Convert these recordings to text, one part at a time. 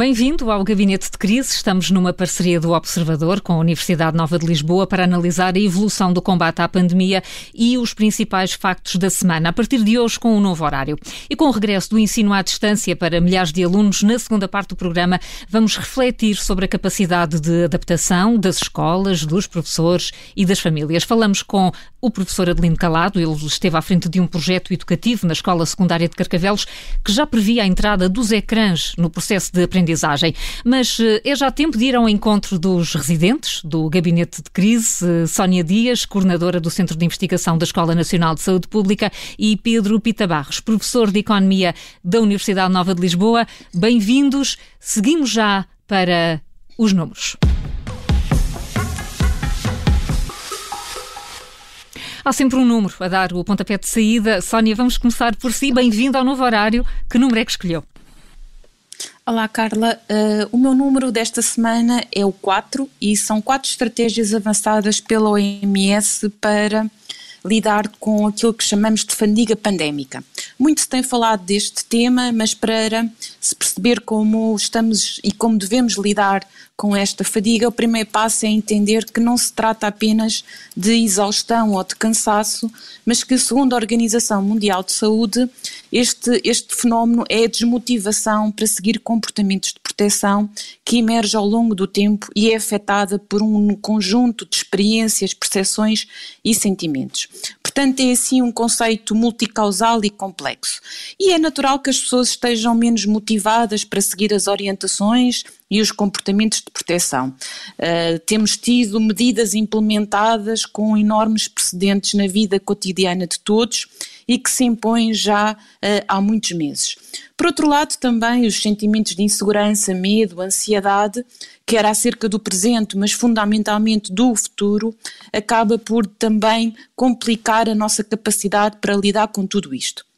Bem-vindo ao Gabinete de Crise. Estamos numa parceria do Observador com a Universidade Nova de Lisboa para analisar a evolução do combate à pandemia e os principais factos da semana, a partir de hoje com um novo horário. E com o regresso do ensino à distância para milhares de alunos, na segunda parte do programa, vamos refletir sobre a capacidade de adaptação das escolas, dos professores e das famílias. Falamos com o professor Adelino Calado, ele esteve à frente de um projeto educativo na Escola Secundária de Carcavelos que já previa a entrada dos ecrãs no processo de aprendizagem. Mas eh, é já tempo de ir ao encontro dos residentes do Gabinete de Crise, eh, Sónia Dias, coordenadora do Centro de Investigação da Escola Nacional de Saúde Pública, e Pedro Pita Barros, professor de Economia da Universidade Nova de Lisboa. Bem-vindos. Seguimos já para os números. Há sempre um número a dar o pontapé de saída. Sónia, vamos começar por si. Bem-vindo ao novo horário. Que número é que escolheu? Olá, Carla. Uh, o meu número desta semana é o 4 e são quatro estratégias avançadas pela OMS para lidar com aquilo que chamamos de fadiga pandémica. Muito se tem falado deste tema, mas para se perceber como estamos e como devemos lidar com esta fadiga, o primeiro passo é entender que não se trata apenas de exaustão ou de cansaço, mas que, segundo a Organização Mundial de Saúde, este, este fenómeno é a desmotivação para seguir comportamentos de proteção que emerge ao longo do tempo e é afetada por um conjunto de experiências, percepções e sentimentos. Portanto, é assim um conceito multicausal e complexo. E é natural que as pessoas estejam menos motivadas para seguir as orientações e os comportamentos de proteção. Uh, temos tido medidas implementadas com enormes precedentes na vida cotidiana de todos e que se impõem já uh, há muitos meses. Por outro lado, também os sentimentos de insegurança, medo, ansiedade, quer acerca do presente, mas fundamentalmente do futuro, acaba por também complicar a nossa capacidade para lidar com tudo isto.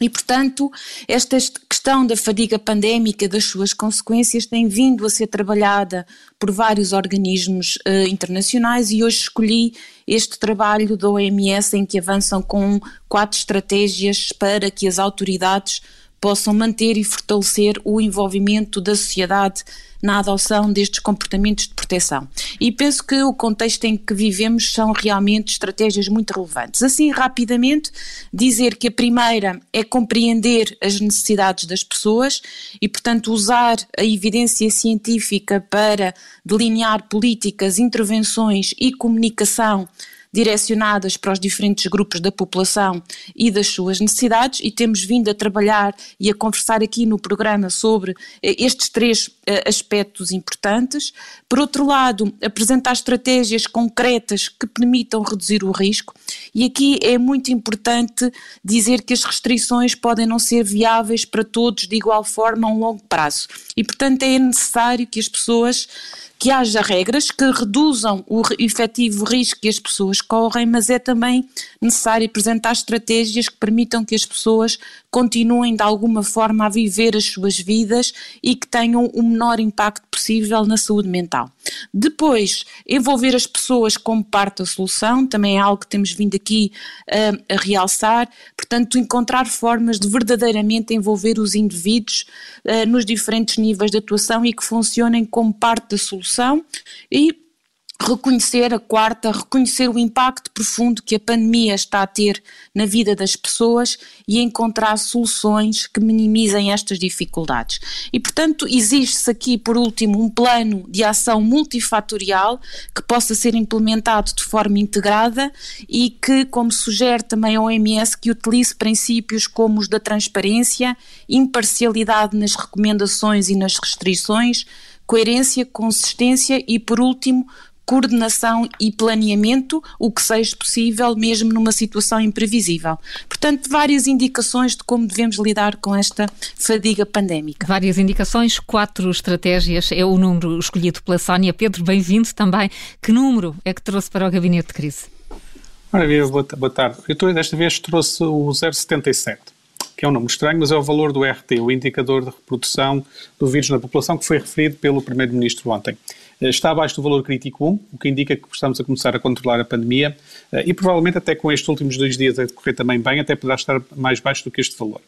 E, portanto, esta questão da fadiga pandémica, das suas consequências, tem vindo a ser trabalhada por vários organismos uh, internacionais e hoje escolhi este trabalho da OMS em que avançam com quatro estratégias para que as autoridades possam manter e fortalecer o envolvimento da sociedade na adoção destes comportamentos de proteção. E penso que o contexto em que vivemos são realmente estratégias muito relevantes. Assim, rapidamente, dizer que a primeira é compreender as necessidades das pessoas e, portanto, usar a evidência científica para delinear políticas, intervenções e comunicação direcionadas para os diferentes grupos da população e das suas necessidades, e temos vindo a trabalhar e a conversar aqui no programa sobre eh, estes três eh, aspectos importantes. Por outro lado, apresentar estratégias concretas que permitam reduzir o risco, e aqui é muito importante dizer que as restrições podem não ser viáveis para todos de igual forma a um longo prazo, e portanto é necessário que as pessoas que haja regras que reduzam o efetivo risco que as pessoas correm, mas é também necessário apresentar estratégias que permitam que as pessoas continuem de alguma forma a viver as suas vidas e que tenham o menor impacto possível na saúde mental. Depois, envolver as pessoas como parte da solução, também é algo que temos vindo aqui uh, a realçar, portanto, encontrar formas de verdadeiramente envolver os indivíduos uh, nos diferentes níveis de atuação e que funcionem como parte da solução e reconhecer a quarta, reconhecer o impacto profundo que a pandemia está a ter na vida das pessoas e encontrar soluções que minimizem estas dificuldades. E, portanto, existe-se aqui, por último, um plano de ação multifatorial que possa ser implementado de forma integrada e que, como sugere também a OMS, que utilize princípios como os da transparência, imparcialidade nas recomendações e nas restrições, coerência, consistência e, por último, coordenação e planeamento, o que seja possível mesmo numa situação imprevisível. Portanto, várias indicações de como devemos lidar com esta fadiga pandémica. Várias indicações, quatro estratégias, é o número escolhido pela Sónia. Pedro, bem-vindo também. Que número é que trouxe para o gabinete de crise? Ora, boa tarde. Eu desta vez trouxe o 077 que é um número estranho, mas é o valor do RT, o indicador de reprodução do vírus na população, que foi referido pelo Primeiro-Ministro ontem. Eh, está abaixo do valor crítico 1, o que indica que estamos a começar a controlar a pandemia eh, e provavelmente até com estes últimos dois dias a decorrer também bem, até poderá estar mais baixo do que este valor.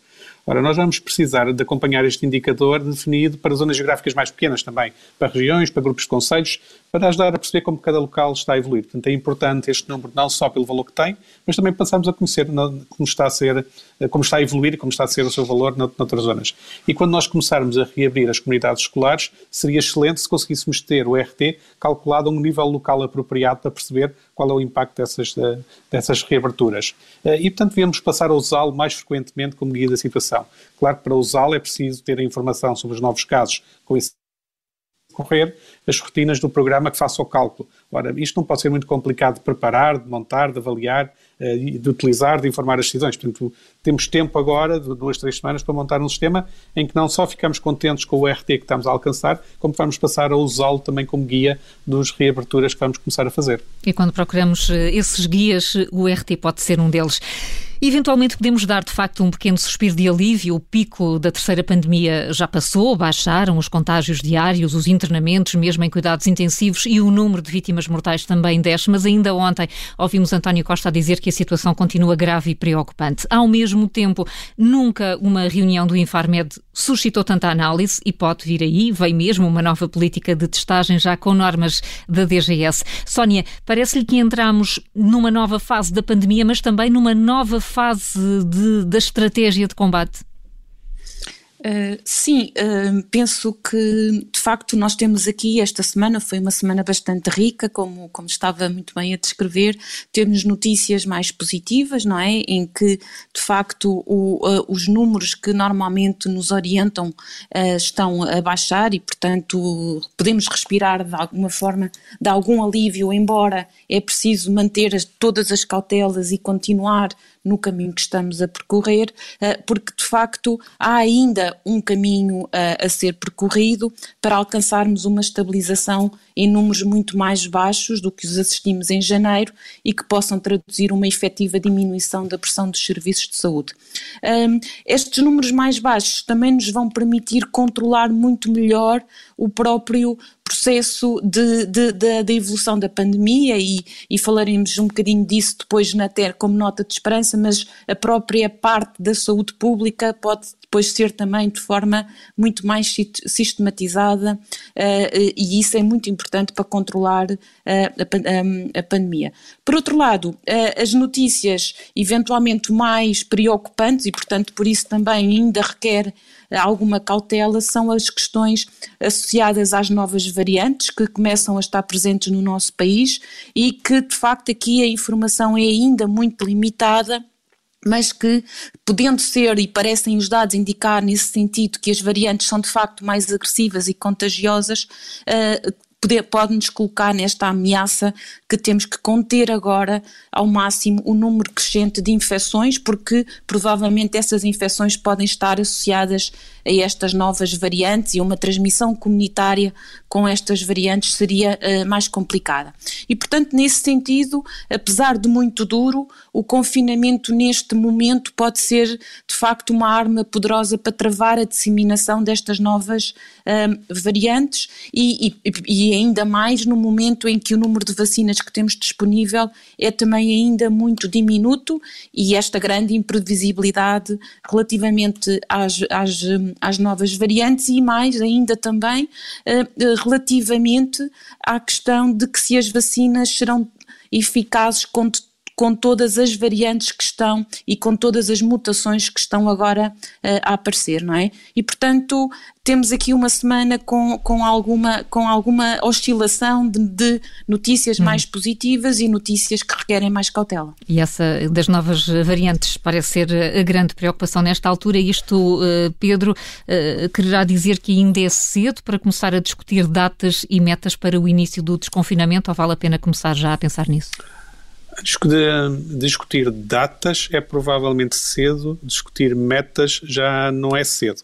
Ora, nós vamos precisar de acompanhar este indicador definido para zonas geográficas mais pequenas também, para regiões, para grupos de conselhos, para ajudar a perceber como cada local está a evoluir. Portanto, é importante este número não só pelo valor que tem, mas também passamos a conhecer como está a ser, como está a evoluir e como está a ser o seu valor noutras zonas. E quando nós começarmos a reabrir as comunidades escolares, seria excelente se conseguíssemos ter o RT calculado a um nível local apropriado para perceber qual é o impacto dessas, dessas reaberturas. Eh, e, portanto, devemos passar a usá-lo mais frequentemente como guia da situação. Claro que para usá-lo é preciso ter a informação sobre os novos casos com esse as rotinas do programa que faça o cálculo. Ora, isto não pode ser muito complicado de preparar, de montar, de avaliar, eh, de utilizar, de informar as decisões. Portanto, temos tempo agora, de duas, três semanas, para montar um sistema em que não só ficamos contentes com o RT que estamos a alcançar, como vamos passar a usá-lo também como guia dos reaberturas que vamos começar a fazer. E quando procuramos eh, esses guias, o RT pode ser um deles. Eventualmente podemos dar de facto um pequeno suspiro de alívio. O pico da terceira pandemia já passou, baixaram os contágios diários, os internamentos, mesmo em cuidados intensivos, e o número de vítimas mortais também desce. Mas ainda ontem ouvimos António Costa dizer que a situação continua grave e preocupante. Ao mesmo tempo, nunca uma reunião do Infarmed suscitou tanta análise e pode vir aí, vem mesmo uma nova política de testagem já com normas da DGS. Sónia, parece-lhe que entramos numa nova fase da pandemia, mas também numa nova fase de, da estratégia de combate? Uh, sim, uh, penso que de facto nós temos aqui esta semana, foi uma semana bastante rica, como, como estava muito bem a descrever, temos notícias mais positivas, não é? Em que de facto o, uh, os números que normalmente nos orientam estão a baixar e portanto podemos respirar de alguma forma, de algum alívio, embora é preciso manter as, todas as cautelas e continuar no caminho que estamos a percorrer, eh, porque de facto há ainda um caminho eh, a ser percorrido para alcançarmos uma estabilização em números muito mais baixos do que os assistimos em janeiro e que possam traduzir uma efetiva diminuição da pressão dos serviços de saúde. estes números mais baixos também nos vão permitir controlar muito melhor o próprio processo de, de, de, de evolução da pandemia e, e, falaremos um bocadinho disso depois na TER como nota de esperança, mas a própria parte da saúde pública pode depois ser também de forma muito mais sistematizada uh, e isso é muito importante para controlar uh, a, a, pandemia. Por outro lado, uh, as notícias eventualmente mais preocupantes e portanto por isso também ainda requer alguma cautela são as questões associadas às novas variantes que começam a estar presentes no nosso país e que, de facto, aqui a informação é ainda muito limitada mas que, podendo ser, e parecem os dados indicar nesse sentido, que as variantes são de facto mais agressivas e contagiosas, uh, pode-nos colocar nesta ameaça que temos que conter agora ao máximo o número crescente de infecções, porque provavelmente essas infecções podem estar associadas a estas novas variantes e uma transmissão comunitária com estas variantes seria uh, mais complicada. E, portanto, nesse sentido, apesar de muito duro, o confinamento neste momento pode ser de facto uma arma poderosa para travar a disseminação destas novas uh, variantes e, e, e ainda mais no momento em que o número de vacinas que temos disponível é também ainda muito diminuto e esta grande imprevisibilidade relativamente às, às, às novas variantes e mais ainda também uh, relativamente à questão de que se as vacinas serão eficazes contra com todas as variantes que estão e com todas as mutações que estão agora uh, a aparecer, não é? E portanto temos aqui uma semana com, com, alguma, com alguma oscilação de, de notícias hum. mais positivas e notícias que requerem mais cautela. E essa das novas variantes parece ser a grande preocupação nesta altura. Isto, uh, Pedro, uh, quererá dizer que ainda é cedo para começar a discutir datas e metas para o início do desconfinamento ou vale a pena começar já a pensar nisso? Discutir datas é provavelmente cedo, discutir metas já não é cedo.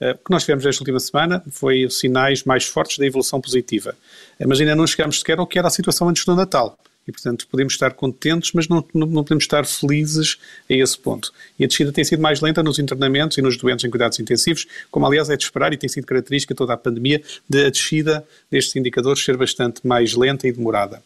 Eh, o que nós tivemos esta última semana foi sinais mais fortes da evolução positiva. Eh, mas ainda não chegamos sequer ao que era a situação antes do Natal. E, portanto, podemos estar contentes, mas não, não, podemos estar felizes a esse ponto. E a descida tem sido mais lenta nos internamentos e nos doentes em cuidados intensivos, como aliás é de esperar e tem sido característica toda a pandemia de a descida destes indicadores ser bastante mais lenta e demorada.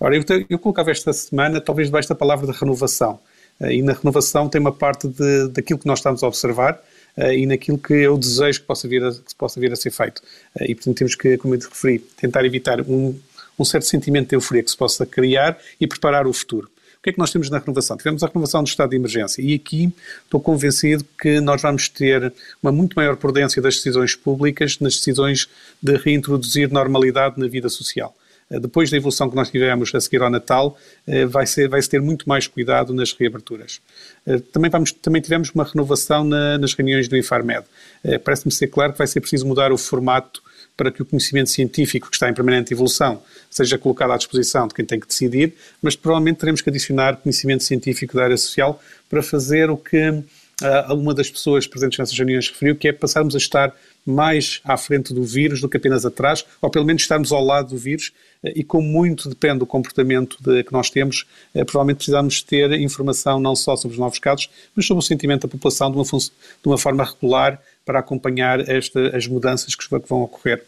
Ora, eu, eu colocava esta semana talvez debaixo da palavra de renovação. Eh, e na renovação tem uma parte de, daquilo que nós estamos a observar, uh, e naquilo que eu desejo que possa vir a, que possa vir a ser feito. Uh, e, portanto, temos que, como eu te referi, tentar evitar um, um certo sentimento de euforia que se possa criar e preparar o futuro. O que é que nós temos na renovação? Tivemos a renovação do estado de emergência e aqui estou convencido que nós vamos ter uma muito maior prudência das decisões públicas nas decisões de reintroduzir normalidade na vida social. Eh, depois da evolução que nós tivemos a seguir ao Natal, eh, vai, ser, vai -se ter muito mais cuidado nas reaberturas. Eh, também, vamos, também tivemos uma renovação na, nas reuniões do Infarmed. Parece-me ser claro que vai ser preciso mudar o formato para que o conhecimento científico, que está em permanente evolução, seja colocado à disposição de quem tem que decidir, mas provavelmente teremos que adicionar conhecimento científico da área social para fazer o que uh, uma das pessoas presentes nessas reuniões referiu, que é passarmos a estar mais à frente do vírus do que apenas atrás, ou pelo menos estarmos ao lado do vírus, uh, e como muito depende do comportamento de, que nós temos, uh, provavelmente precisamos ter informação não só sobre os novos casos, mas sobre o sentimento da população de uma, de uma forma regular para acompanhar esta, as mudanças que vão ocorrer.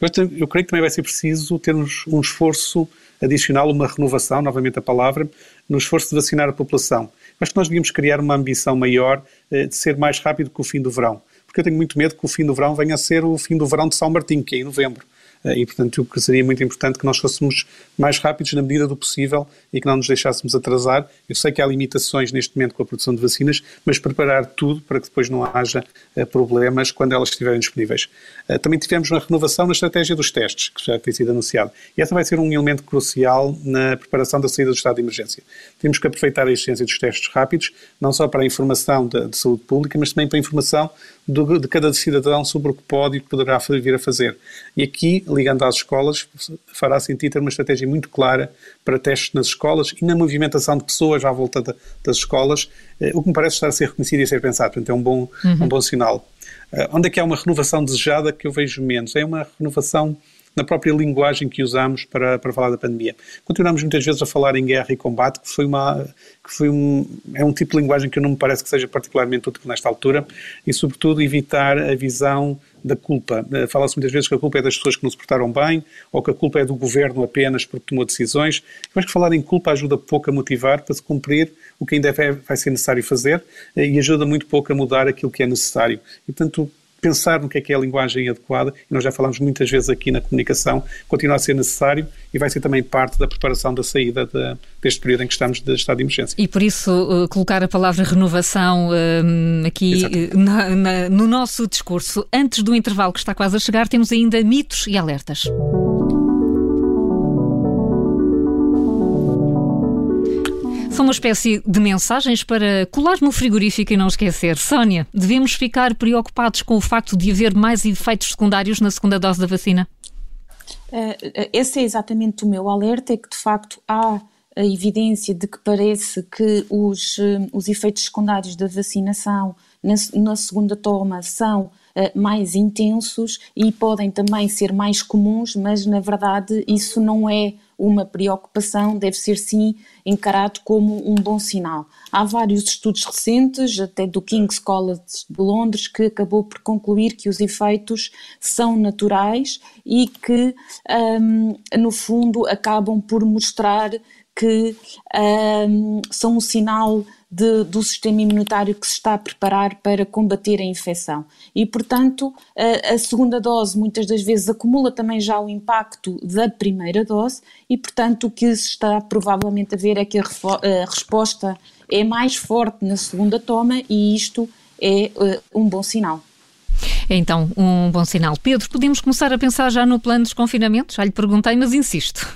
Eu, eu creio que também vai ser preciso termos um esforço adicional, uma renovação, novamente a palavra, no esforço de vacinar a população. Acho que nós devíamos criar uma ambição maior eh, de ser mais rápido que o fim do verão, porque eu tenho muito medo que o fim do verão venha a ser o fim do verão de São Martinho, que é em novembro. Eh, e, portanto, que seria muito importante que nós fôssemos mais rápidos na medida do possível e que não nos deixássemos atrasar. Eu sei que há limitações neste momento com a produção de vacinas, mas preparar tudo para que depois não haja uh, problemas quando elas estiverem disponíveis. Uh, também tivemos uma renovação na estratégia dos testes, que já tem sido anunciado. E essa vai ser um elemento crucial na preparação da saída do estado de emergência. Temos que aproveitar a existência dos testes rápidos, não só para a informação de, de saúde pública, mas também para a informação do, de cada cidadão sobre o que pode e o que poderá vir a fazer. E aqui, ligando às escolas, fará sentido ter uma estratégia muito clara para testes nas escolas e na movimentação de pessoas à volta das escolas, eh, o que me parece estar a ser reconhecido e a ser pensado. Portanto, é um bom, uhum. um bom sinal. Uh, onde é que há uma renovação desejada que eu vejo menos? É uma renovação na própria linguagem que usamos para, para falar da pandemia. Continuamos muitas vezes a falar em guerra e combate, que foi uma que foi um é um tipo de linguagem que não me parece que seja particularmente útil nesta altura e sobretudo evitar a visão da culpa. Eh, fala-se muitas vezes que a culpa é das pessoas que não se portaram bem ou que a culpa é do governo apenas porque tomou decisões. Eu acho que falar em culpa ajuda pouco a motivar para se cumprir o que ainda vai ser necessário fazer eh, e ajuda muito pouco a mudar aquilo que é necessário. E, portanto, pensar no que é que é a linguagem adequada, e nós já falamos muitas vezes aqui na comunicação, continua a ser necessário e vai ser também parte da preparação da saída de, deste período em que estamos de estado de emergência. E por isso uh, colocar a palavra renovação uh, aqui uh, na, na, no nosso discurso. Antes do intervalo que está quase a chegar, temos ainda mitos e alertas. São uma espécie de mensagens para colar no frigorífico e não esquecer. Sónia, devemos ficar preocupados com o facto de haver mais efeitos secundários na segunda dose da vacina? Uh, esse é exatamente o meu alerta, é que de facto há a evidência de que parece que os, uh, os efeitos secundários da vacinação na, na segunda toma são uh, mais intensos e podem também ser mais comuns, mas na verdade isso não é uma preocupação, deve ser sim encarado como um bom sinal. Há vários estudos recentes, até do King's College de Londres, que acabou por concluir que os efeitos são naturais e que, um, no fundo, acabam por mostrar que um, são um sinal de, do sistema imunitário que se está a preparar para combater a infecção. E, portanto, a, a, segunda dose muitas das vezes acumula também já o impacto da primeira dose, e, portanto, o que se está provavelmente a ver é que a, a resposta é mais forte na segunda toma, e isto é uh, um bom sinal. É então um bom sinal. Pedro, podemos começar a pensar já no plano de desconfinamento? Já lhe perguntei, mas insisto.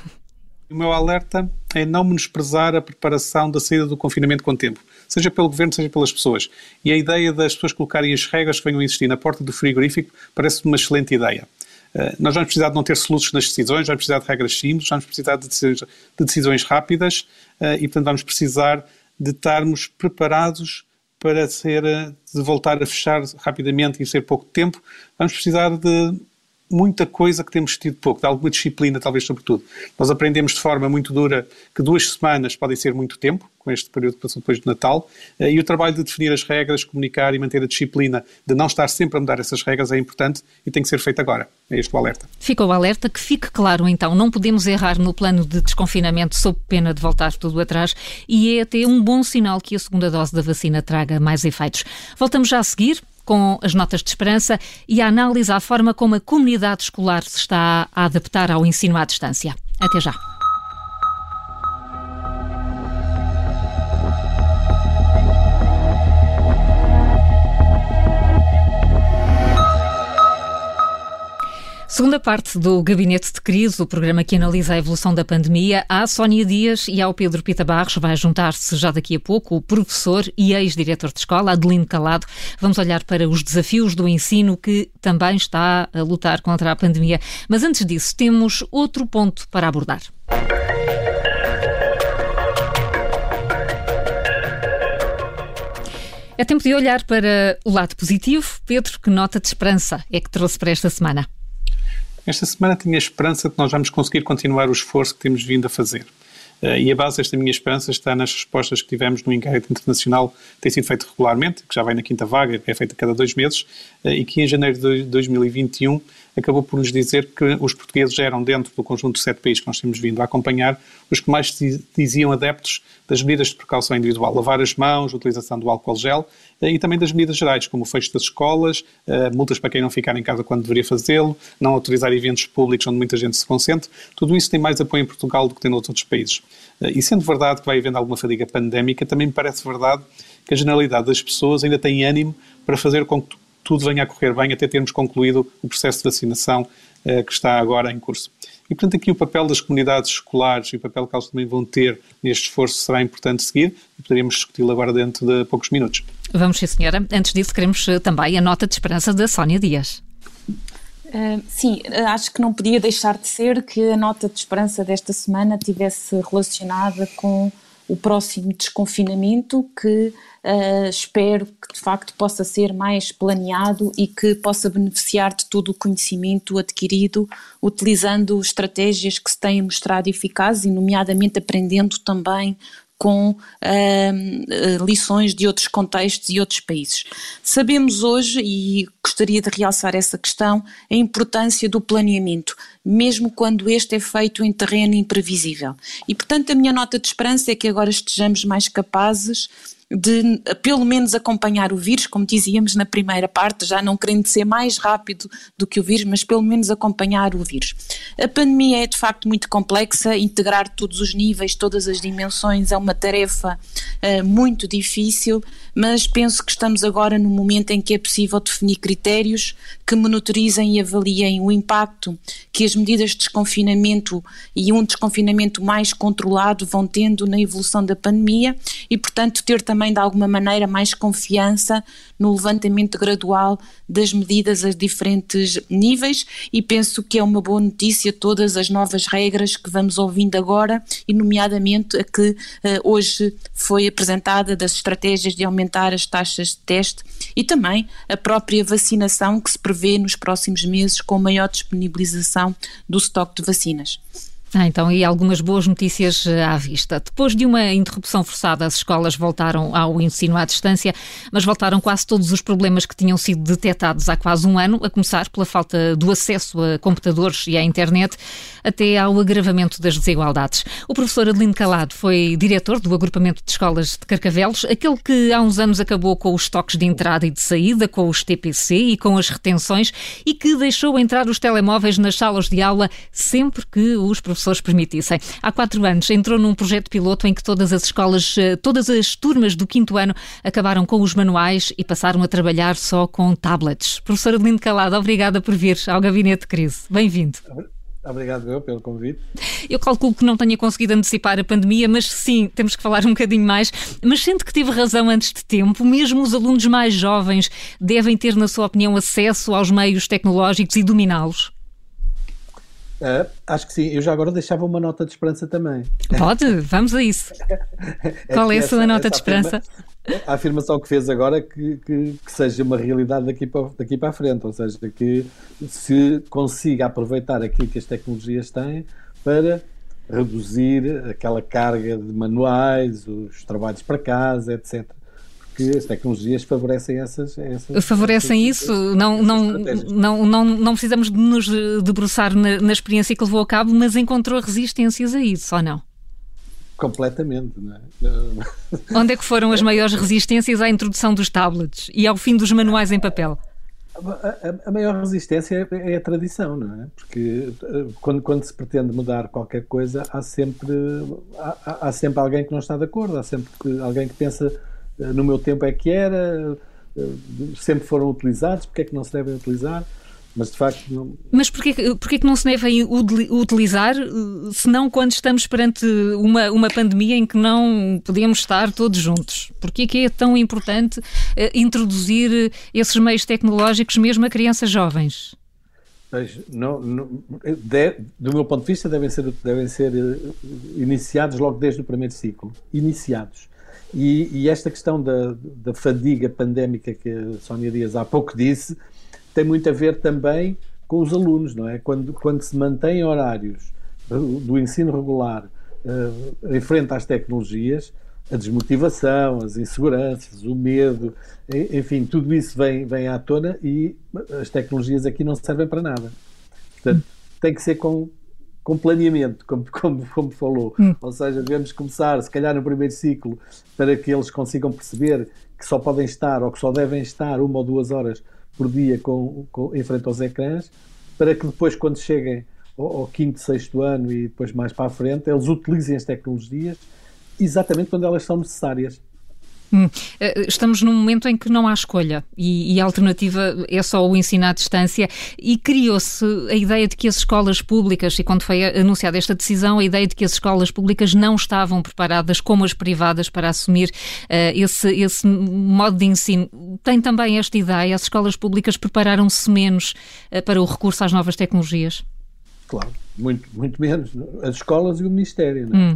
O meu alerta é não menosprezar a preparação da saída do confinamento com tempo, seja pelo governo, seja pelas pessoas. E a ideia das pessoas colocarem as regras que venham a existir na porta do frigorífico parece uma excelente ideia. Uh, nós vamos precisar de não ter soluços nas decisões, vamos precisar de regras simples, vamos precisar de decisões, de decisões rápidas uh, e, portanto, vamos precisar de estarmos preparados para ser, eh, de voltar a fechar rapidamente e ser pouco tempo. Vamos precisar de muita coisa que temos tido pouco, de alguma disciplina, talvez, sobretudo. Nós aprendemos de forma muito dura que duas semanas podem ser muito tempo, com este período que passou depois do Natal, eh, e o trabalho de definir as regras, comunicar e manter a disciplina de não estar sempre a mudar essas regras é importante e tem que ser feito agora. É este o alerta. Fica o alerta, que fique claro então, não podemos errar no plano de desconfinamento sob pena de voltar tudo atrás e é até um bom sinal que a segunda dose da vacina traga mais efeitos. Voltamos já a seguir com as notas de esperança e a análise à forma como a comunidade escolar se está a adaptar ao ensino à distância. Até já. Segunda parte do Gabinete de Crise, o programa que analisa a evolução da pandemia, à Sónia Dias e ao Pedro Pita Barros. Vai juntar-se já daqui a pouco o professor e ex-diretor de escola, Adelino Calado. Vamos olhar para os desafios do ensino que também está a lutar contra a pandemia. Mas antes disso, temos outro ponto para abordar. É tempo de olhar para o lado positivo. Pedro, que nota de esperança é que trouxe para esta semana? Esta semana tinha esperança que nós vamos conseguir continuar o esforço que temos vindo a fazer. Uh, e a base desta minha esperança está nas respostas que tivemos no inquérito internacional que tem sido feito regularmente, que já vai na quinta vaga, é feito a cada dois meses, uh, e que em janeiro de 2021 acabou por nos dizer que os portugueses eram, dentro do conjunto de sete países que nós temos vindo a acompanhar, os que mais diziam adeptos das medidas de precaução individual, lavar as mãos, utilização do álcool gel eh, e também das medidas gerais, como o fecho das escolas, eh, multas para quem não ficar em casa quando deveria fazê-lo, não autorizar eventos públicos onde muita gente se concentre. Tudo isso tem mais apoio em Portugal do que tem noutros outros países. Eh, e sendo verdade que vai havendo alguma fadiga pandémica, também me parece verdade que a generalidade das pessoas ainda tem ânimo para fazer com que tudo venha a correr bem até termos concluído o processo de vacinação que está agora em curso. E, portanto, aqui o papel das comunidades escolares e o papel que elas também vão ter neste esforço será importante seguir e poderíamos discuti-lo agora dentro de poucos minutos. Vamos, sim, senhora. Antes disso, queremos eh, também a nota de esperança da Sónia Dias. Uh, sim, acho que não podia deixar de ser que a nota de esperança desta semana tivesse relacionada com o próximo desconfinamento que uh, espero que de facto possa ser mais planeado e que possa beneficiar de todo o conhecimento adquirido utilizando estratégias que se têm mostrado eficazes e nomeadamente aprendendo também com uh, lições de outros contextos e outros países. Sabemos hoje, e gostaria de realçar essa questão, a importância do planeamento, mesmo quando este é feito em terreno imprevisível. E, portanto, a minha nota de esperança é que agora estejamos mais capazes de pelo menos acompanhar o vírus, como dizíamos na primeira parte, já não querendo ser mais rápido do que o vírus, mas pelo menos acompanhar o vírus. A pandemia é de facto muito complexa, integrar todos os níveis, todas as dimensões é uma tarefa uh, muito difícil, mas penso que estamos agora no momento em que é possível definir critérios que monitorizem e avaliem o impacto que as medidas de desconfinamento e um desconfinamento mais controlado vão tendo na evolução da pandemia e, portanto, ter também de alguma maneira mais confiança no levantamento gradual das medidas a diferentes níveis e penso que é uma boa notícia todas as novas regras que vamos ouvindo agora e nomeadamente a que uh, hoje foi apresentada das estratégias de aumentar as taxas de teste e também a própria vacinação que se prevê nos próximos meses com maior disponibilização do estoque de vacinas. Ah, então, e algumas boas notícias eh, à vista. Depois de uma interrupção forçada, as escolas voltaram ao ensino à distância, mas voltaram quase todos os problemas que tinham sido detectados há quase um ano, a começar pela falta do acesso a computadores e à internet, até ao agravamento das desigualdades. O professor Adelino Calado foi diretor do agrupamento de escolas de Carcavelos, aquele que há uns anos acabou com os toques de entrada e de saída, com os TPC e com as retenções, e que deixou entrar os telemóveis nas salas de aula sempre que os professores professores permitissem. Há quatro anos entrou num projeto piloto em que todas as escolas, eh, todas as turmas do quinto ano acabaram com os manuais e passaram a trabalhar só com tablets. Professora Lindo Calado, obrigada por vir ao Gabinete de Crise. Bem-vindo. Obrigado eu pelo convite. Eu calculo que não tenha conseguido antecipar a pandemia, mas sim, temos que falar um bocadinho mais. Mas sente que tive razão antes de tempo, mesmo os alunos mais jovens devem ter, na sua opinião, acesso aos meios tecnológicos e dominá-los? Uh, acho que sim. Eu já agora deixava uma nota de esperança também. Pode, vamos a isso. é Qual é a sua nota de esperança? Afirma, a afirmação que fez agora que, que, que, seja uma realidade daqui para, daqui para a frente, ou seja, que se consiga aproveitar aquilo que as tecnologias têm para reduzir aquela carga de manuais, os trabalhos para casa, etc que as tecnologias favorecem essas. essas favorecem essas, isso. não, não, não, não, não precisamos de nos debruçar na, na, experiência que levou a cabo, mas encontrou resistências a isso, ou não? Completamente, não é? Onde é que foram as maiores resistências à introdução dos tablets e ao fim dos manuais em papel? A, a, a maior resistência é, é, a tradição, não é? Porque eh, quando, quando se pretende mudar qualquer coisa, há sempre, há, há sempre alguém que não está de acordo, há sempre alguém que pensa no meu tempo é que era, eh, sempre foram utilizados, porque é que não se devem utilizar? Mas de facto. Não... Mas porquê, porquê que não se deve utilizar, se não quando estamos perante uma, uma pandemia em que não podemos estar todos juntos? Porquê que é tão importante uh, introduzir esses meios tecnológicos mesmo a crianças jovens? Pois, não, não, de, do meu ponto de vista, devem ser, devem ser eh, iniciados logo desde o primeiro ciclo. Iniciados. E, e esta questão da, da fadiga pandémica que a Sónia Dias há pouco disse tem muito a ver também com os alunos, não é? Quando, quando se mantém horários do ensino regular uh, em frente às tecnologias, a desmotivação, as inseguranças, o medo, enfim, tudo isso vem, vem à tona e as tecnologias aqui não servem para nada. Portanto, tem que ser com, com planeamento, como, como, como falou. Hum. Ou seja, devemos começar, se calhar, no primeiro ciclo, para que eles consigam perceber que só podem estar ou que só devem estar uma ou duas horas por dia com, com, em frente aos ecrãs, para que depois, quando cheguem ao, ao quinto, sexto ano e depois mais para a frente, eles utilizem as tecnologias exatamente quando elas são necessárias. Hum. Eh, estamos num momento em que não há escolha e, e, a alternativa é só o ensino à distância e criou-se a ideia de que as escolas públicas, e quando foi anunciada esta decisão, a ideia de que as escolas públicas não estavam preparadas como as privadas para assumir uh, esse, esse modo de ensino. Tem também esta ideia? As escolas públicas prepararam-se menos uh, para o recurso às novas tecnologias? Claro, muito, muito menos. As escolas e o Ministério, não é? Hum.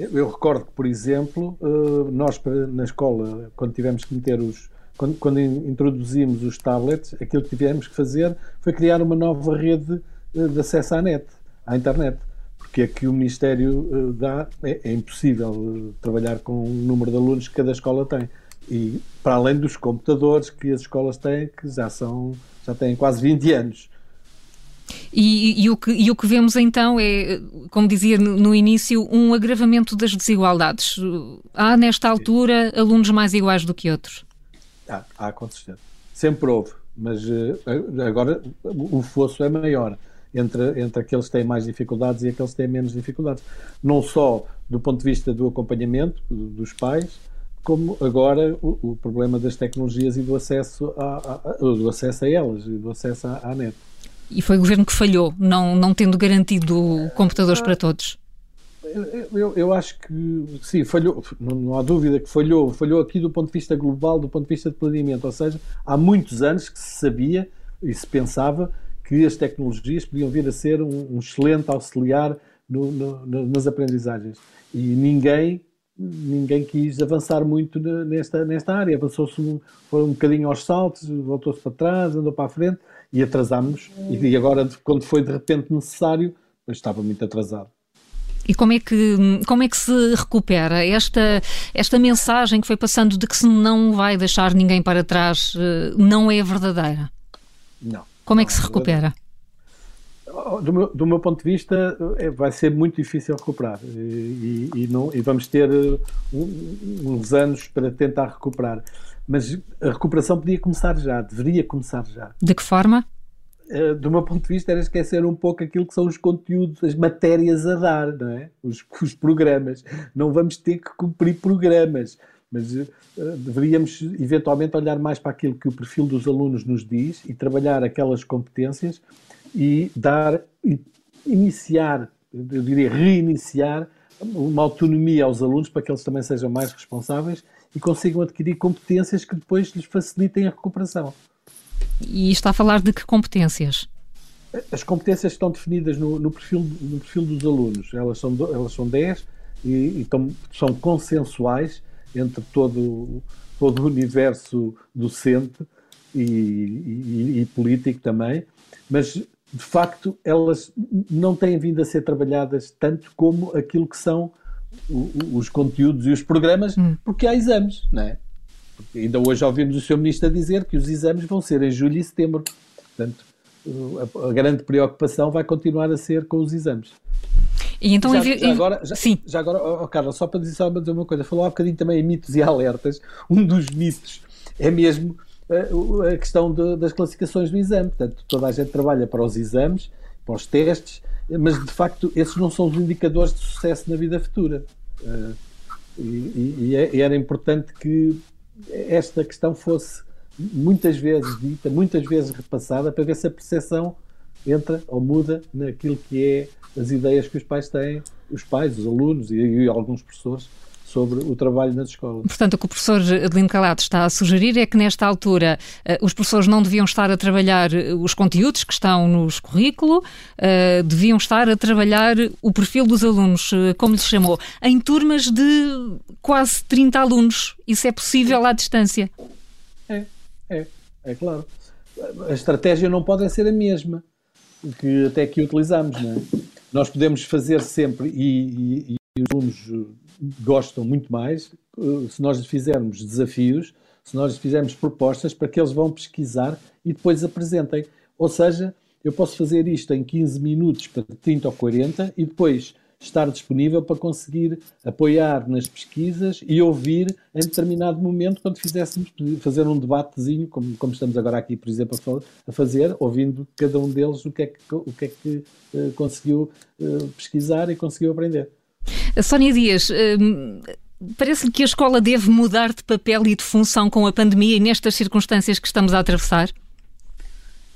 Eu recordo que, por exemplo, eh, nós na escola, quando tivemos que meter os. Quando, quando introduzimos os tablets, aquilo que tivemos que fazer foi criar uma nova rede eh, de acesso à net, à internet. Porque é que o Ministério eh, dá. É, é impossível trabalhar com o número de alunos que cada escola tem. E para além dos computadores que as escolas têm, que já são já têm quase 20 anos. E, e, o que, e o que vemos então é, como dizia no início, um agravamento das desigualdades. Há, nesta altura, alunos mais iguais do que outros? Há, há com certeza. Sempre houve, mas uh, agora o fosso é maior entre, entre aqueles que têm mais dificuldades e aqueles que têm menos dificuldades. Não só do ponto de vista do acompanhamento dos pais, como agora o, o problema das tecnologias e do acesso a, a, do acesso a elas e do acesso à, à net. E foi o governo que falhou, não, não tendo garantido computadores para todos. Eu, eu, acho que sim, falhou, não, não, há dúvida que falhou, falhou aqui do ponto de vista global, do ponto de vista de planeamento, ou seja, há muitos anos que se sabia e se pensava que as tecnologias podiam vir a ser um, um excelente auxiliar no, no, nas aprendizagens. E ninguém ninguém quis avançar muito nesta, nesta área, avançou-se um, foi um bocadinho aos saltos, voltou-se para trás, andou para a frente e atrasámos e agora quando foi de repente necessário, estava muito atrasado. E como é que como é que se recupera esta esta mensagem que foi passando de que se não vai deixar ninguém para trás eh, não é verdadeira? Não. Como é que se é recupera? Do meu, do meu ponto de vista, é, vai ser muito difícil recuperar e, e, não, e vamos ter eh, uns anos para tentar recuperar. Mas a recuperação podia começar já, deveria começar já. De que forma? Uh, do meu ponto de vista, era esquecer um pouco aquilo que são os conteúdos, as matérias a dar, não é? Os, os programas. Não vamos ter que cumprir programas, mas uh, deveríamos eventualmente olhar mais para aquilo que o perfil dos alunos nos diz e trabalhar aquelas competências e dar, iniciar, eu diria reiniciar uma autonomia aos alunos para que eles também sejam mais responsáveis e consigam adquirir competências que depois lhes facilitem a recuperação. E está a falar de que competências? As competências estão definidas no, no perfil, no perfil dos alunos. Elas são, elas são 10 e, e estão, são consensuais entre todo, todo o universo docente e, e, e político também, mas de facto elas não têm vindo a ser trabalhadas tanto como aquilo que são os conteúdos e os programas, hum. porque há exames, não é? Porque ainda hoje ouvimos o Sr. Ministro a dizer que os exames vão ser em julho e setembro. Portanto, a, a grande preocupação vai continuar a ser com os exames. E então, já, já agora, já, Sim. já agora oh, Carla, só para dizer, só para dizer uma coisa, falou há um bocadinho também em mitos e alertas. Um dos mitos é mesmo uh, a questão de, das classificações do exame. Portanto, toda a gente trabalha para os exames, para os testes, mas de facto esses não são os indicadores de sucesso na vida futura. Uh, e, e, é, e era importante que esta questão fosse muitas vezes dita, muitas vezes repassada, para ver se a percepção entra ou muda naquilo que é as ideias que os pais têm, os pais, os alunos e, e alguns professores sobre o trabalho nas escolas. Portanto, o que o professor Adelino Calato está a sugerir é que nesta altura uh, os professores não deviam estar a trabalhar eh, os conteúdos que estão nos currículo, uh, deviam estar a trabalhar o perfil dos alunos, como lhe chamou, em turmas de quase 30 alunos. Isso é possível à distância? É, é, é claro. A estratégia não pode ser a mesma que até aqui utilizamos, não é? Nós podemos fazer sempre, e, e, os alunos gostam muito mais, eh, se nós lhes fizermos desafios, se nós lhes fizermos propostas para que eles vão pesquisar e depois apresentem. Ou seja, eu posso fazer isto em 15 minutos para 30 ou 40 e depois estar disponível para conseguir apoiar nas pesquisas e ouvir em determinado momento, quando fizéssemos fazer um debatezinho, como, como estamos agora aqui, por exemplo, a, fazer, ouvindo cada um deles o que é que, o que, é que uh, conseguiu uh, pesquisar e conseguiu aprender. Sónia Dias, hum, parece-lhe que a escola deve mudar de papel e de função com a pandemia e nestas circunstâncias que estamos a atravessar?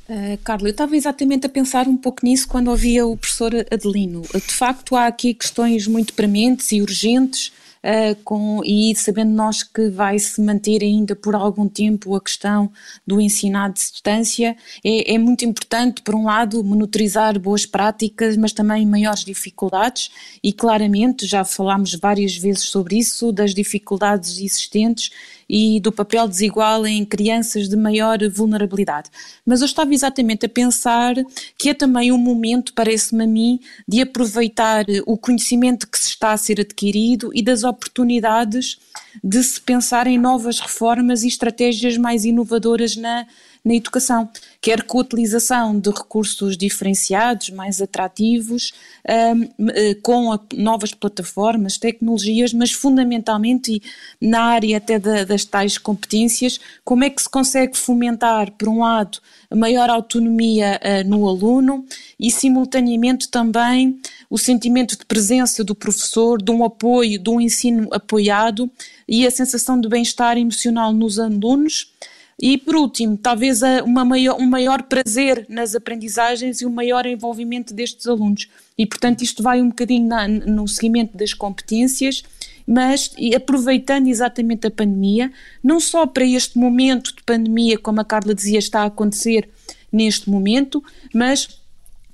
Uh, Carla, eu estava exatamente a pensar um pouco nisso quando ouvia o professor Adelino. De facto, há aqui questões muito prementes e urgentes uh, com, e sabendo nós que vai se manter ainda por algum tempo a questão do ensino à distância, é, é muito importante, por um lado, monitorizar boas práticas, mas também maiores dificuldades, e claramente já falámos várias vezes sobre isso, das dificuldades existentes e do papel desigual em crianças de maior vulnerabilidade. Mas eu estava exatamente a pensar que é também um momento, parece-me a mim, de aproveitar o conhecimento que se está a ser adquirido e das de se pensar em novas reformas e estratégias mais inovadoras na na educação, quer com a utilização de recursos diferenciados, mais atrativos, um, eh, com novas plataformas, tecnologias, mas fundamentalmente na área até da, das tais competências, como é que se consegue fomentar, por um lado, a maior autonomia uh, no aluno e, simultaneamente, também o sentimento de presença do professor, de um apoio, de um ensino apoiado e a sensação de bem-estar emocional nos alunos e por último, talvez uma maior, um maior prazer nas aprendizagens e um maior envolvimento destes alunos. E portanto isto vai um bocadinho na, no seguimento das competências, mas aproveitando exatamente a pandemia, não só para este momento de pandemia, como a Carla dizia, está a acontecer neste momento, mas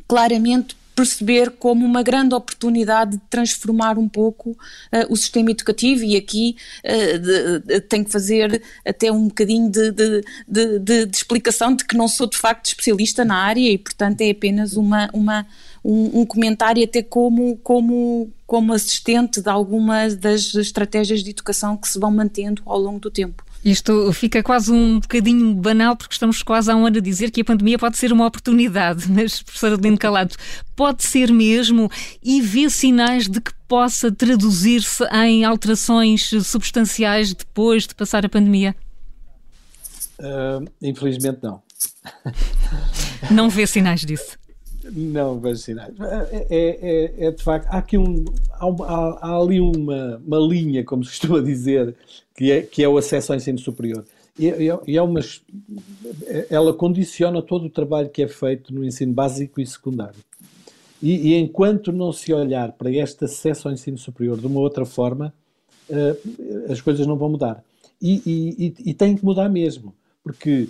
claramente perceber como uma grande oportunidade de transformar um pouco uh, o sistema educativo e aqui uh, de, de, tenho que fazer até um bocadinho de, de, explicação de que não sou de facto especialista na área e portanto é apenas uma, uma um, um, comentário até como, como, como assistente de algumas das estratégias de educação que se vão mantendo ao longo do tempo. Isto fica quase um bocadinho banal, porque estamos quase há um ano a dizer que a pandemia pode ser uma oportunidade, mas, professora Adelino Calado, pode ser mesmo e vê sinais de que possa traduzir-se em alterações substanciais depois de passar a pandemia? Uh, infelizmente não. Não vê sinais disso? Não vejo sinais. É, é, é, é de facto, há aqui um, há, há, há, ali uma, uma linha, como se costuma dizer, que é, que é o acesso ao ensino superior. E, e é umas, ela condiciona todo o trabalho que é feito no ensino básico e secundário. E, e, enquanto não se olhar para este acesso ao ensino superior de uma outra forma, uh, as coisas não vão mudar. E, e, e, tem que mudar mesmo, porque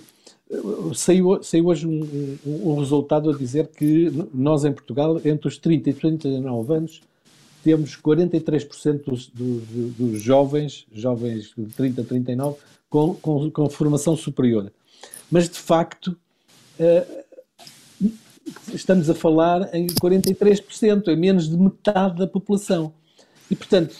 Saiu, saiu hoje um, um, um, resultado a dizer que nós em Portugal, entre os 30 e 39 anos, temos 43% dos, dos, dos, jovens, jovens de 30 a 39, com, com, com formação superior. Mas de facto, uh, estamos a falar em 43%, é menos de metade da população. E portanto,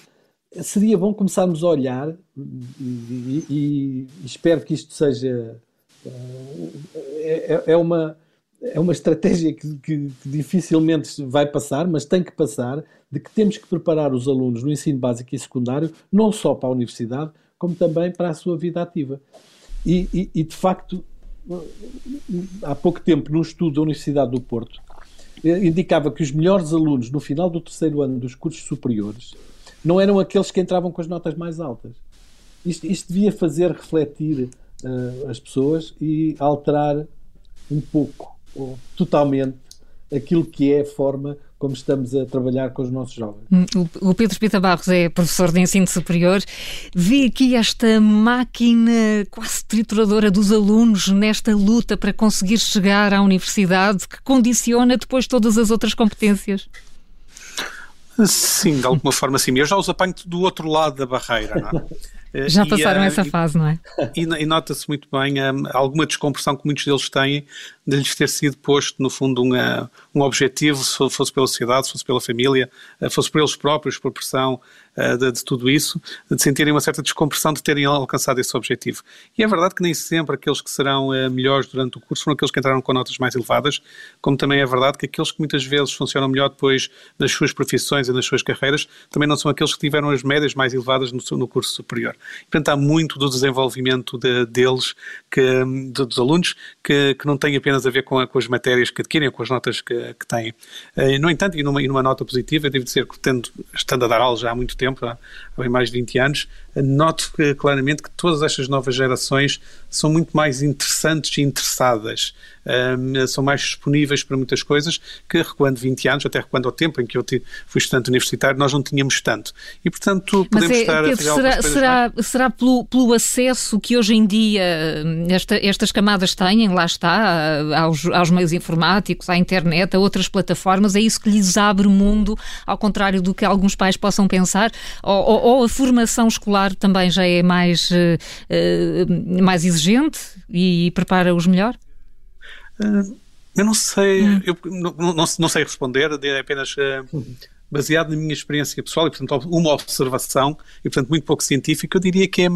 seria bom começarmos a olhar, e, e, e espero que isto seja é, é, é, uma, é uma estratégia que, que, que, dificilmente vai passar, mas tem que passar, de que temos que preparar os alunos no ensino básico e secundário, não só para a universidade, como também para a sua vida ativa. E, e, e de facto, há pouco tempo, num estudo da Universidade do Porto, eh, indicava que os melhores alunos no final do terceiro ano dos cursos superiores não eram aqueles que entravam com as notas mais altas. Isto, isto devia fazer refletir uh, as pessoas e alterar um pouco, ou totalmente, aquilo que é a forma como estamos a trabalhar com os nossos jovens. Hum, o Pedro Pita Barros é professor de ensino superior. Vê aqui esta máquina quase trituradora dos alunos nesta luta para conseguir chegar à universidade que condiciona depois todas as outras competências? Sim, de alguma forma sim. Eu já os apanho do outro lado da barreira, não é? Já passaram e, essa fase, não é? E, e nota-se muito bem um, alguma descompressão que muitos deles têm de lhes ter sido posto, no fundo, um, uh, um objetivo, se fosse pela sociedade, se fosse pela família, uh, fosse por eles próprios, por pressão uh, de, de, tudo isso, de sentirem uma certa descompressão de terem alcançado esse objetivo. E é verdade que nem sempre aqueles que serão melhores durante o curso foram aqueles que entraram com notas mais elevadas, como também é verdade que aqueles que muitas vezes funcionam melhor depois nas suas profissões e nas suas carreiras, também não são aqueles que tiveram as médias mais elevadas no, no curso superior. Portanto, há muito do desenvolvimento de, deles, que, de, dos alunos, que, que não tem apenas apenas a ver com, a, com as matérias que adquirem, com as notas que, que têm. Uh, no entanto, e numa, e numa nota positiva, eu devo dizer que, tendo, estando a dar aulas já há muito tempo, há, há mais de 20 anos, noto claramente que todas estas novas gerações são muito mais interessantes e interessadas, um, são mais disponíveis para muitas coisas que recuando 20 anos, até recuando ao tempo em que eu fui estudante universitário, nós não tínhamos tanto. E, portanto, podemos é, estar Pedro, a será, será, será pelo, pelo, acesso que hoje em dia hum, esta, estas camadas têm, lá está, aos, aos meios informáticos, à internet, a outras plataformas, é isso que lhes abre o mundo, ao contrário do que alguns pais possam pensar, ou, ou, ou a formação escolar também já é mais, uh, mais exigente e prepara-os melhor? Uh, eu não sei, hum. eu não, não, não, sei responder, é apenas baseado na minha experiência pessoal e, portanto, uma observação e, portanto, muito pouco científica, eu diria que é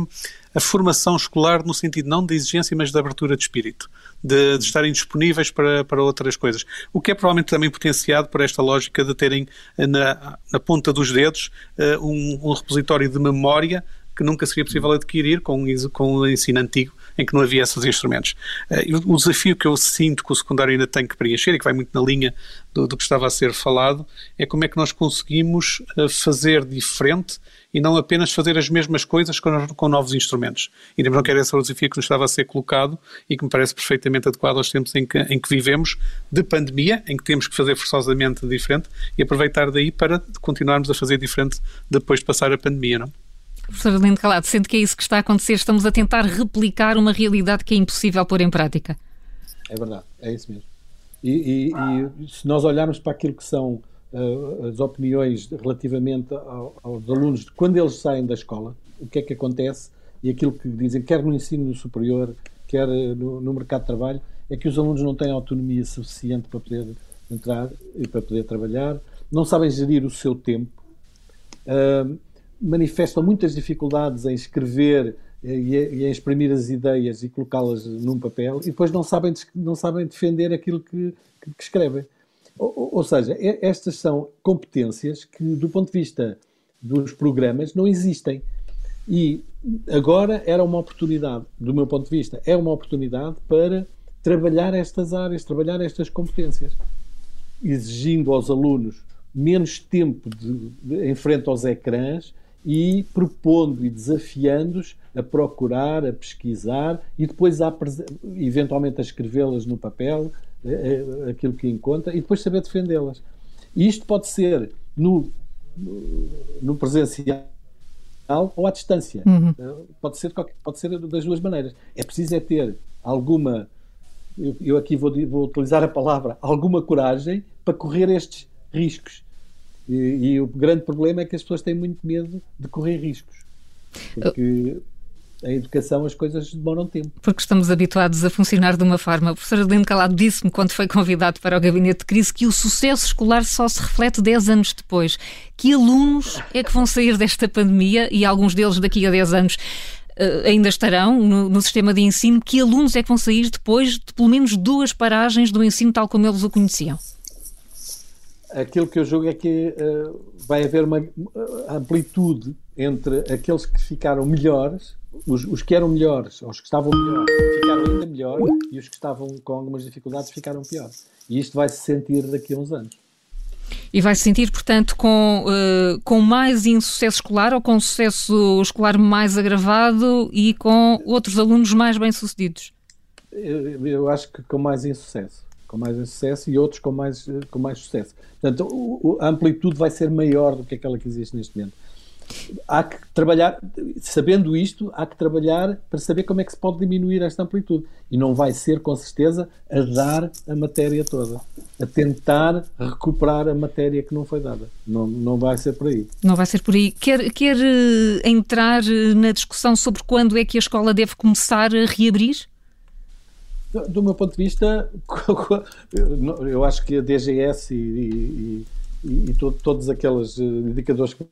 a formação escolar no sentido não de exigência, mas de abertura de espírito, de, de, estarem disponíveis para, para outras coisas. O que é provavelmente também potenciado por esta lógica de terem na, na ponta dos dedos um, um repositório de memória que nunca seria possível adquirir com, com o ensino antigo, em que não havia esses instrumentos. Uh, o desafio que eu sinto que o secundário ainda tem que preencher, e que vai muito na linha do, do que estava a ser falado, é como é que nós conseguimos uh, fazer diferente e não apenas fazer as mesmas coisas com, com novos instrumentos. E não que era esse o desafio que nos estava a ser colocado e que me parece perfeitamente adequado aos tempos em que, em que vivemos, de pandemia, em que temos que fazer forçosamente diferente e aproveitar daí para continuarmos a fazer diferente depois de passar a pandemia, não? Professor Lindo Calado, sente que é isso que está a acontecer? Estamos a tentar replicar uma realidade que é impossível pôr em prática. É verdade, é isso mesmo. E, e, e se nós olharmos para aquilo que são uh, as opiniões relativamente ao, aos alunos, quando eles saem da escola, o que é que acontece e aquilo que dizem, quer no ensino superior, quer no, no mercado de trabalho, é que os alunos não têm autonomia suficiente para poder entrar e para poder trabalhar, não sabem gerir o seu tempo. Uh, manifestam muitas dificuldades em escrever eh, e, em exprimir as ideias e colocá-las num papel e depois não sabem, não sabem defender aquilo que, que, que escrevem. Ou, ou, seja, estas são competências que, do ponto de vista dos programas, não existem. E agora era uma oportunidade, do meu ponto de vista, é uma oportunidade para trabalhar estas áreas, trabalhar estas competências, exigindo aos alunos menos tempo de, de, em frente aos ecrãs e propondo e desafiando-os a procurar, a pesquisar e depois a, eventualmente a escrevê-las no papel, eh, eh, aquilo que encontra, e depois saber defendê-las. E isto pode ser no, no presencial ou à distância. Uhum. Eh, pode, ser, pode ser das duas maneiras. É preciso é ter alguma, eu, eu aqui vou, vou utilizar a palavra, alguma coragem para correr estes riscos e, e, o grande problema é que as pessoas têm muito medo de correr riscos. Porque em educação as coisas demoram tempo. Porque estamos habituados a funcionar de uma forma. O professor Adelino Calado disse-me, quando foi convidado para o gabinete de crise, que o sucesso escolar só se reflete 10 anos depois. Que alunos é que vão sair desta pandemia, e alguns deles daqui a 10 anos, uh, ainda estarão no, no, sistema de ensino? Que alunos é que vão sair depois de pelo menos duas paragens do ensino tal como eles o conheciam? Aquilo que eu julgo é que uh, vai haver uma amplitude entre aqueles que ficaram melhores, os, os, que eram melhores, os que estavam melhores, ficaram ainda melhor e os que estavam com algumas dificuldades ficaram pior. E isto vai se sentir daqui a uns anos. E vai se sentir, portanto, com, uh, com mais insucesso escolar ou com sucesso escolar mais agravado e com outros alunos mais bem-sucedidos? Eu, eu, acho que com mais insucesso. Com mais insucesso e outros com mais, com mais sucesso. Portanto, a amplitude vai ser maior do que aquela que existe neste momento há que trabalhar, sabendo isto, há que trabalhar para saber como é que se pode diminuir esta amplitude. E não vai ser, com certeza, a dar a matéria toda, a tentar recuperar a matéria que não foi dada. Não, não vai ser por aí. Não vai ser por aí. Quer, quer uh, entrar eh, na discussão sobre quando é que a escola deve começar a reabrir? Do, meu ponto de vista, eu acho que a DGS e, e, e, e todos aqueles eh, indicadores que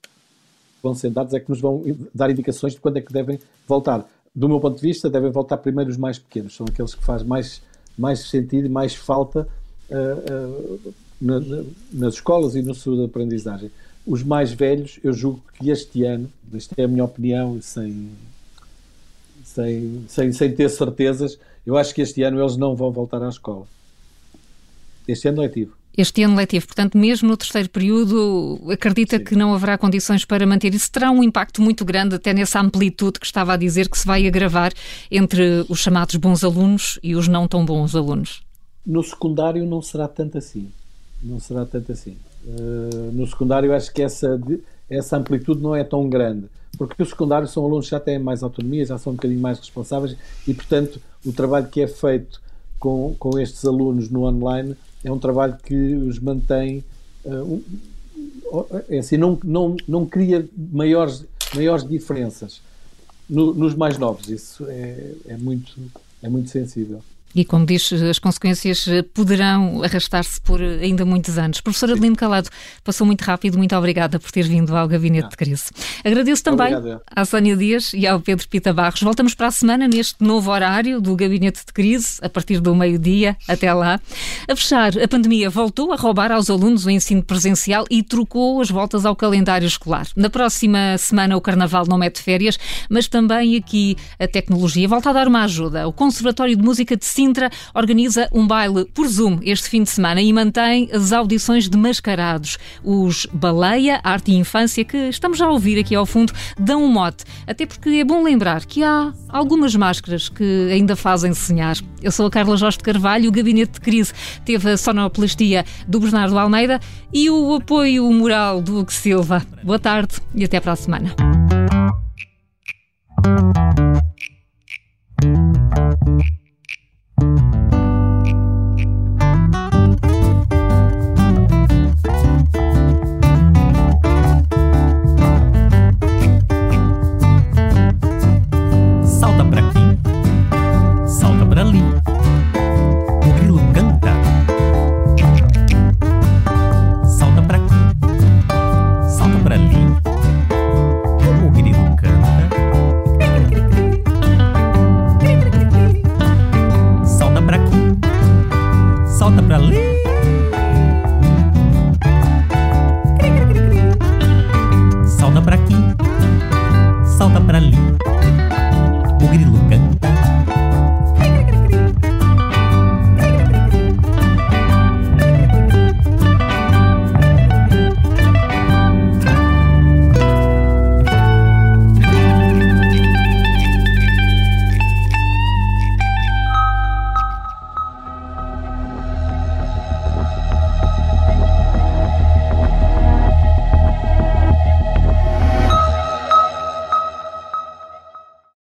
vão ser dados é que nos vão dar indicações de quando é que devem voltar. Do meu ponto de vista, devem voltar primeiro os mais pequenos, são aqueles que faz mais, mais sentido e mais falta uh, uh, na, na, nas escolas e no seu aprendizagem. Os mais velhos, eu julgo que este ano, esta é a minha opinião, sem, sem, sem, sem ter certezas, eu acho que este ano eles não vão voltar à escola. Este ano letivo este ano letivo. Portanto, mesmo no terceiro período, acredita Sim. que não haverá condições para manter isso. Terá um impacto muito grande, até nessa amplitude que estava a dizer, que se vai agravar entre os chamados bons alunos e os não tão bons alunos. No secundário não será tanto assim. Não será tanto assim. Uh, no secundário acho que essa, essa amplitude não é tão grande. Porque os secundários são alunos que já têm mais autonomia, já são um bocadinho mais responsáveis e, portanto, o trabalho que é feito com, com estes alunos no online é um trabalho que os mantém. Uh, é assim, não, não, não cria maiores, maiores diferenças no, nos mais novos. Isso é, é, muito, é muito sensível. E, como diz, as consequências poderão arrastar-se por ainda muitos anos. Professora Adelino Calado, passou muito rápido, muito obrigada por ter vindo ao Gabinete de Crise. Agradeço também Obrigado. à Sónia Dias e ao Pedro Pita Barros. Voltamos para a semana neste novo horário do Gabinete de Crise, a partir do meio-dia. Até lá. A fechar, a pandemia voltou a roubar aos alunos o ensino presencial e trocou as voltas ao calendário escolar. Na próxima semana, o Carnaval não mete férias, mas também aqui a tecnologia volta a dar uma ajuda. O Conservatório de Música de Sintra organiza um baile por Zoom este fim de semana e mantém as audições de mascarados. Os Baleia, Arte e Infância, que estamos a ouvir aqui ao fundo, dão um mote. Até porque é bom lembrar que há algumas máscaras que ainda fazem sonhar. Eu sou a Carla Jorge de Carvalho, o Gabinete de Crise teve a sonoplastia do Bernardo Almeida e o apoio moral do Hugo Silva. Boa tarde e até para a semana.